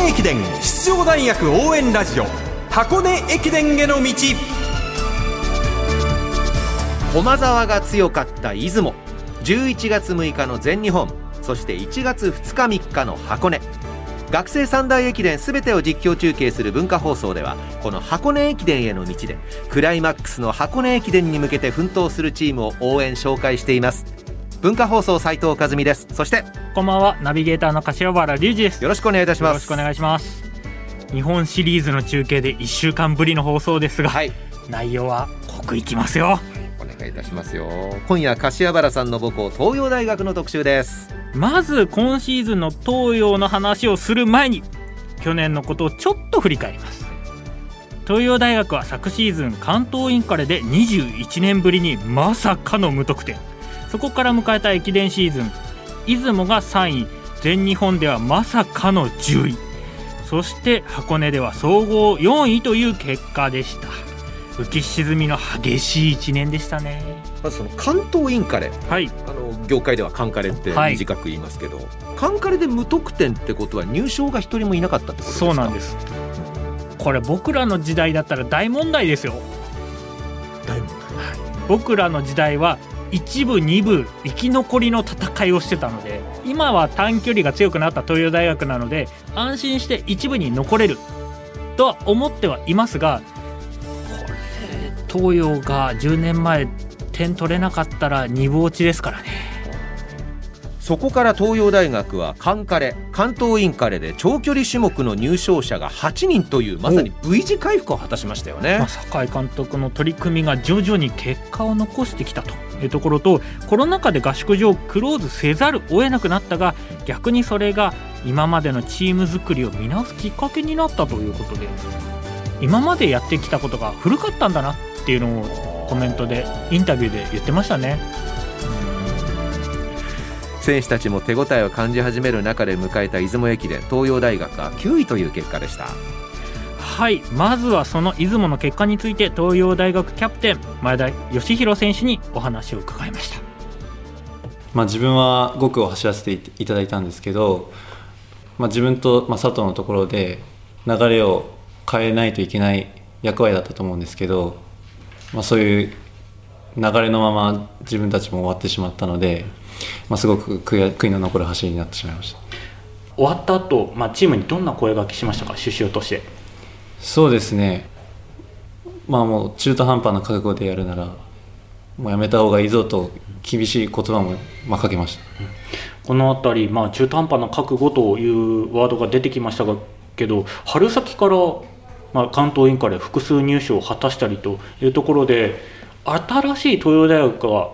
根駅伝出場大学応援ラジオ。箱根駅伝への道。駒沢が強かった出雲。11月6日の全日本。そして1月2日3日の箱根。学生三大駅伝すべてを実況中継する文化放送ではこの箱根駅伝への道でクライマックスの箱根駅伝に向けて奮闘するチームを応援紹介しています。文化放送斉藤和美です。そしてこんばんは。ナビゲーターの柏原隆二です。よろしくお願いいたします。よろしくお願いします。日本シリーズの中継で1週間ぶりの放送ですが、はい。内容は濃くいきますよ。お願いいたしますよ。今夜柏原さんの母校東洋大学の特集です。まず今シーズンの東洋の話をする前に去年のことをちょっと振り返ります。東洋大学は昨シーズン関東インカレで21年ぶりにまさかの無得点そこから迎えた駅伝シーズン。出雲が3位。全日本ではまさかの10位。そして箱根では総合4位という結果でした。浮き沈みの激しい1年でしたね。まずその関東インカレ。はい。あの業界ではカンカレってはい。短く言いますけど、カンカレで無得点ってことは入賞が一人もいなかったってことですか？そうなんです。これ僕らの時代だったら大問題ですよ。大問題。僕らの時代は一部二部生き残りの戦いをしてたので今は短距離が強くなった東洋大学なので安心して一部に残れるとは思ってはいますがこれ東洋が10年前点取れなかったら2部落ちですからね。そこから東洋大学はカンカレ関東インカレで長距離種目の入賞者が8人というまさに V 字回復を果たしましたよね。まあ、酒井監督の取り組みが徐々に結果を残してきたと。いうところとコロナ禍で合宿場をクローズせざるを得なくなったが逆にそれが今までのチーム作りを見直すきっかけになったということで今までやってきたことが古かったんだなっていうのをコメントでインタビューで言ってましたね。選手たちも手応えを感じ始める中で迎えた出雲駅伝東洋大学が9位という結果でしたはいまずはその出雲の結果について東洋大学キャプテン前田義弘選手にお話を伺いました。まあ、自分は5区を走らせていただいたんですけど、まあ、自分と、まあ、佐藤のところで流れを変えないといけない役割だったと思うんですけど、まあ、そういう流れのまま自分たちも終わってしまったので、まあ、すごく悔いの残る走りになってしまいました。終わった後、まあチームにどんな声掛けしましたか？主将として。そうですね。まあもう中途半端な覚悟でやるならもうやめた方がいいぞと厳しい言葉も、まあ、かけました。この辺り、まあ、中途半端な覚悟というワードが出てきましたがけど春先から、まあ、関東インカレ複数入賞を果たしたりというところで新しい東洋大学が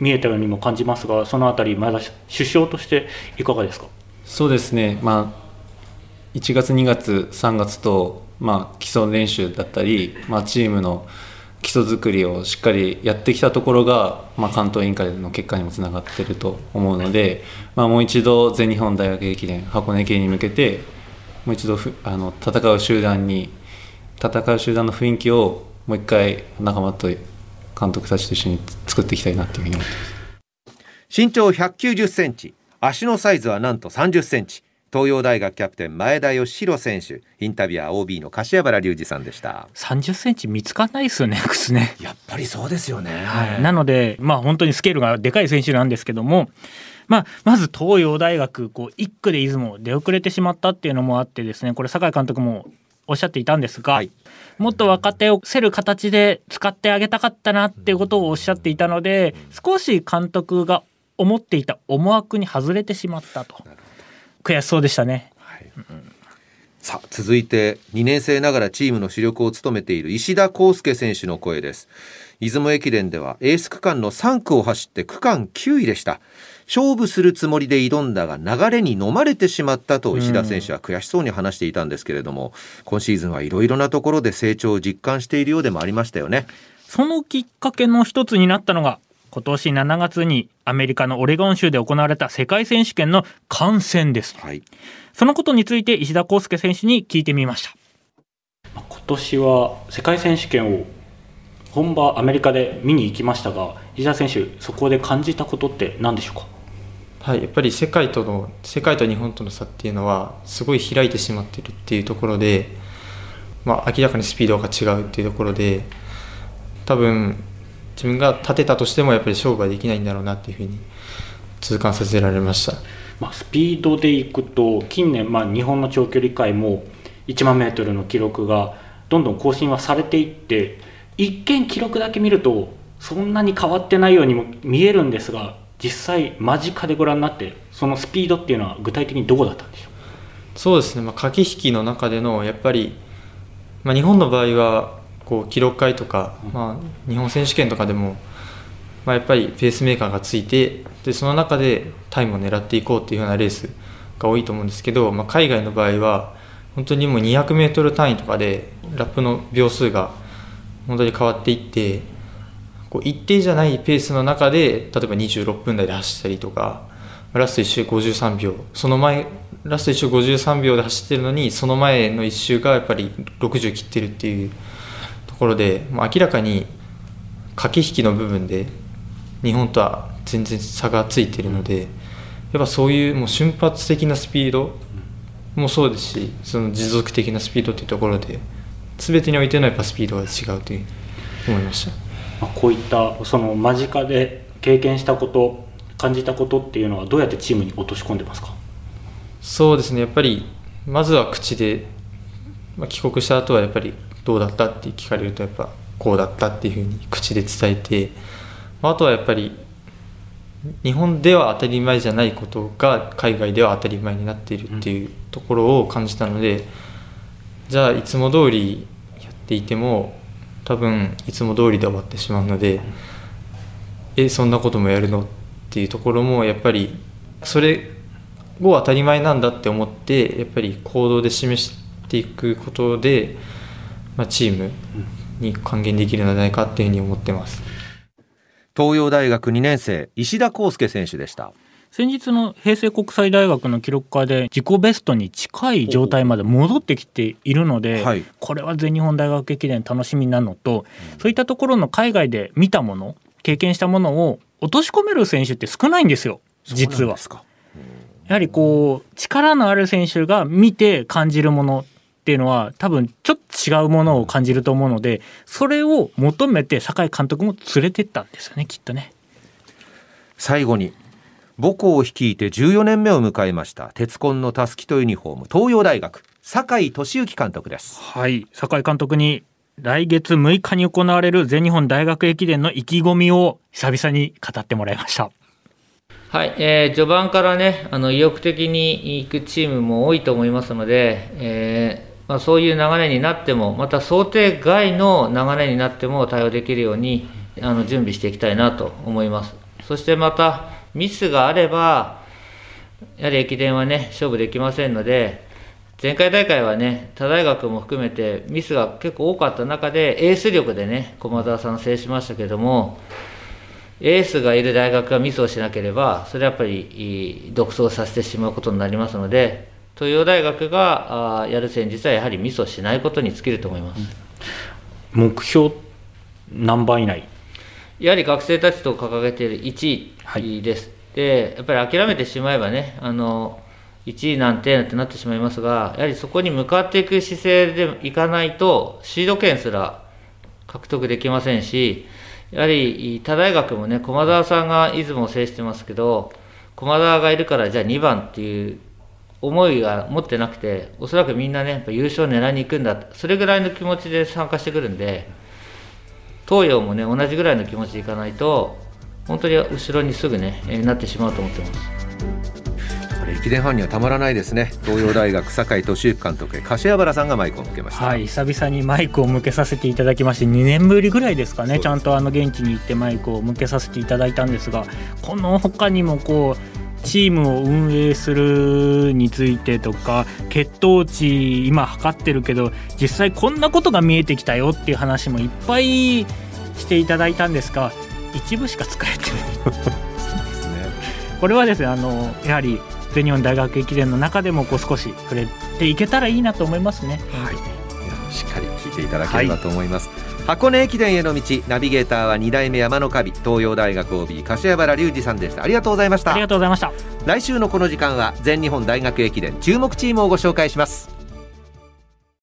見えたようにも感じますがその辺り前田首相としていかがですか？そうですね、まあ、1月、2月、3月と、まあ、基礎練習だったり、まあ、チームの基礎作りをしっかりやってきたところが、まあ、関東インカレの結果にもつながっていると思うので、まあ、もう一度全日本大学駅伝箱根駅伝に向けてもう一度ふあの戦う集団に戦う集団の雰囲気をもう一回仲間と監督たちと一緒に作っていきたいなというふうに思ってます。身長190センチ足のサイズはなんと30センチ。東洋大学キャプテン前田義弘選手。インタビュアー OB の柏原隆二さんでした。30センチ見つかんないですよね 靴ね。やっぱりそうですよね、はい、なので、まあ、本当にスケールがでかい選手なんですけども、まあ、まず東洋大学こう1区で出雲出遅れてしまったっていうのもあってですねこれ酒井監督もおっしゃっていたんですが、はい。もっと若手をせる形で使ってあげたかったなっていうことをおっしゃっていたので少し監督が思っていた思惑に外れてしまったと。悔しそうでしたね。さあ続いて2年生ながらチームの主力を務めている石田康介選手の声です。出雲駅伝ではエース区間の3区を走って区間9位でした勝負するつもりで挑んだが流れに飲まれてしまったと石田選手は悔しそうに話していたんですけれども、今シーズンはいろいろなところで成長を実感しているようでもありましたよね。そのきっかけの一つになったのが今年7月にアメリカのオレゴン州で行われた世界選手権の観戦です。はい。そのことについて石田康介選手に聞いてみました。今年は世界選手権を本場アメリカで見に行きましたが石田選手そこで感じたことって何でしょうか？はい、やっぱり世界との世界と日本との差っていうのはすごい開いてしまってるっていうところで、まあ、明らかにスピードが違うっていうところで多分自分が立てたとしてもやっぱり勝負はできないんだろうなっていうふうに痛感させられました。まあ、スピードでいくと近年、まあ、日本の長距離界も1万メートルの記録がどんどん更新はされていって一見記録だけ見るとそんなに変わってないようにも見えるんですが実際間近でご覧になってそのスピードっていうのは具体的にどこだったんでしょう？そうですね、まあ、駆け引きの中でのやっぱり、まあ、日本の場合はこう記録会とか、まあ、日本選手権とかでも、まあ、やっぱりペースメーカーがついてでその中でタイムを狙っていこうっていうようなレースが多いと思うんですけど、まあ、海外の場合は本当にもう 200m 単位とかでラップの秒数が本当に変わっていってこう一定じゃないペースの中で例えば26分台で走ったりとかラスト1周53秒その前ラスト1周53秒で走ってるのにその前の1周がやっぱり60切ってるっていうところで、明らかに駆け引きの部分で日本とは全然差がついてるのでやっぱそういうもう瞬発的なスピードもそうですしその持続的なスピードっていうところで全てにおいてのやっぱスピードが違うという思いました。まあこういったその間近で経験したこと感じたことっていうのはどうやってチームに落とし込んでますか？そうですね。やっぱりまずは口で、まあ、帰国した後はやっぱりどうだったって聞かれるとやっぱこうだったっていうふうに口で伝えて、まあ、あとはやっぱり日本では当たり前じゃないことが海外では当たり前になっているっていうところを感じたので、じゃあいつも通りやっていても多分いつも通りで終わってしまうので、えそんなこともやるの？っていうところもやっぱりそれを当たり前なんだって思ってやっぱり行動で示していくことで、まあ、チームに還元できるのではないかっていうふうに思ってます。東洋大学2年生石田康介選手でした先日の平成国際大学の記録会で自己ベストに近い状態まで戻ってきているので、はいこれは全日本大学駅伝楽しみなのと、そういったところの海外で見たもの経験したものを落とし込める選手って少ないんですよ実は。やはりこう力のある選手が見て感じるものっていうのは多分ちょっと違うものを感じると思うのでそれを求めて酒井監督も連れてったんですよねきっとね。最後に母校を率いて14年目を迎えました鉄紺のたすきとユニフォーム東洋大学酒井俊之監督ですはい酒井監督に来月6日に行われる全日本大学駅伝の意気込みを久々に語ってもらいました。はい、えー序盤からね、あの意欲的に行くチームも多いと思いますので、えーまあ、そういう流れになっても、また想定外の流れになっても対応できるようにあの準備していきたいなと思います。そしてまた、ミスがあれば、やはり駅伝はね、勝負できませんので、前回大会はね、他大学も含めてミスが結構多かった中で、エース力でね、駒澤さん制しましたけども、エースがいる大学がミスをしなければ、それはやっぱり独走させてしまうことになりますので、東洋大学がやる戦術はやはりミスをしないことに尽きると思います。目標何番以内？やはり学生たちと掲げている1位です。で、やっぱり諦めてしまえばね、あの、1位なんてなんてなってしまいますが、やはりそこに向かっていく姿勢でいかないと、シード権すら獲得できませんし、やはり他大学もね、駒澤さんが出雲を制してますけど、駒澤がいるからじゃあ2番っていう思いが持ってなくて、おそらくみんなね、やっぱ優勝を狙いに行くんだ、それぐらいの気持ちで参加してくるんで、東洋もね、同じぐらいの気持ちでいかないと、本当に後ろにすぐね、えーなってしまうと思ってます。駅伝ファンにはたまらないですね。東洋大学酒井俊之監督へ柏原さんがマイクを向けました、はい久々にマイクを向けさせていただきまして2年ぶりぐらいですかね。ちゃんとあの現地に行ってマイクを向けさせていただいたんですがこの他にもこうチームを運営するについてとか血糖値今測ってるけど実際こんなことが見えてきたよっていう話もいっぱいしていただいたんですが一部しか使えてない。これはですねあのやはり全日本大学駅伝の中でもこう少し触れていけたらいいなと思いますね。はい。しっかり聞いていただければと思います、箱根駅伝への道ナビゲーターは2代目山のカビ東洋大学 OB 柏原隆二さんでした。ありがとうございました。ありがとうございました。来週のこの時間は全日本大学駅伝注目チームをご紹介します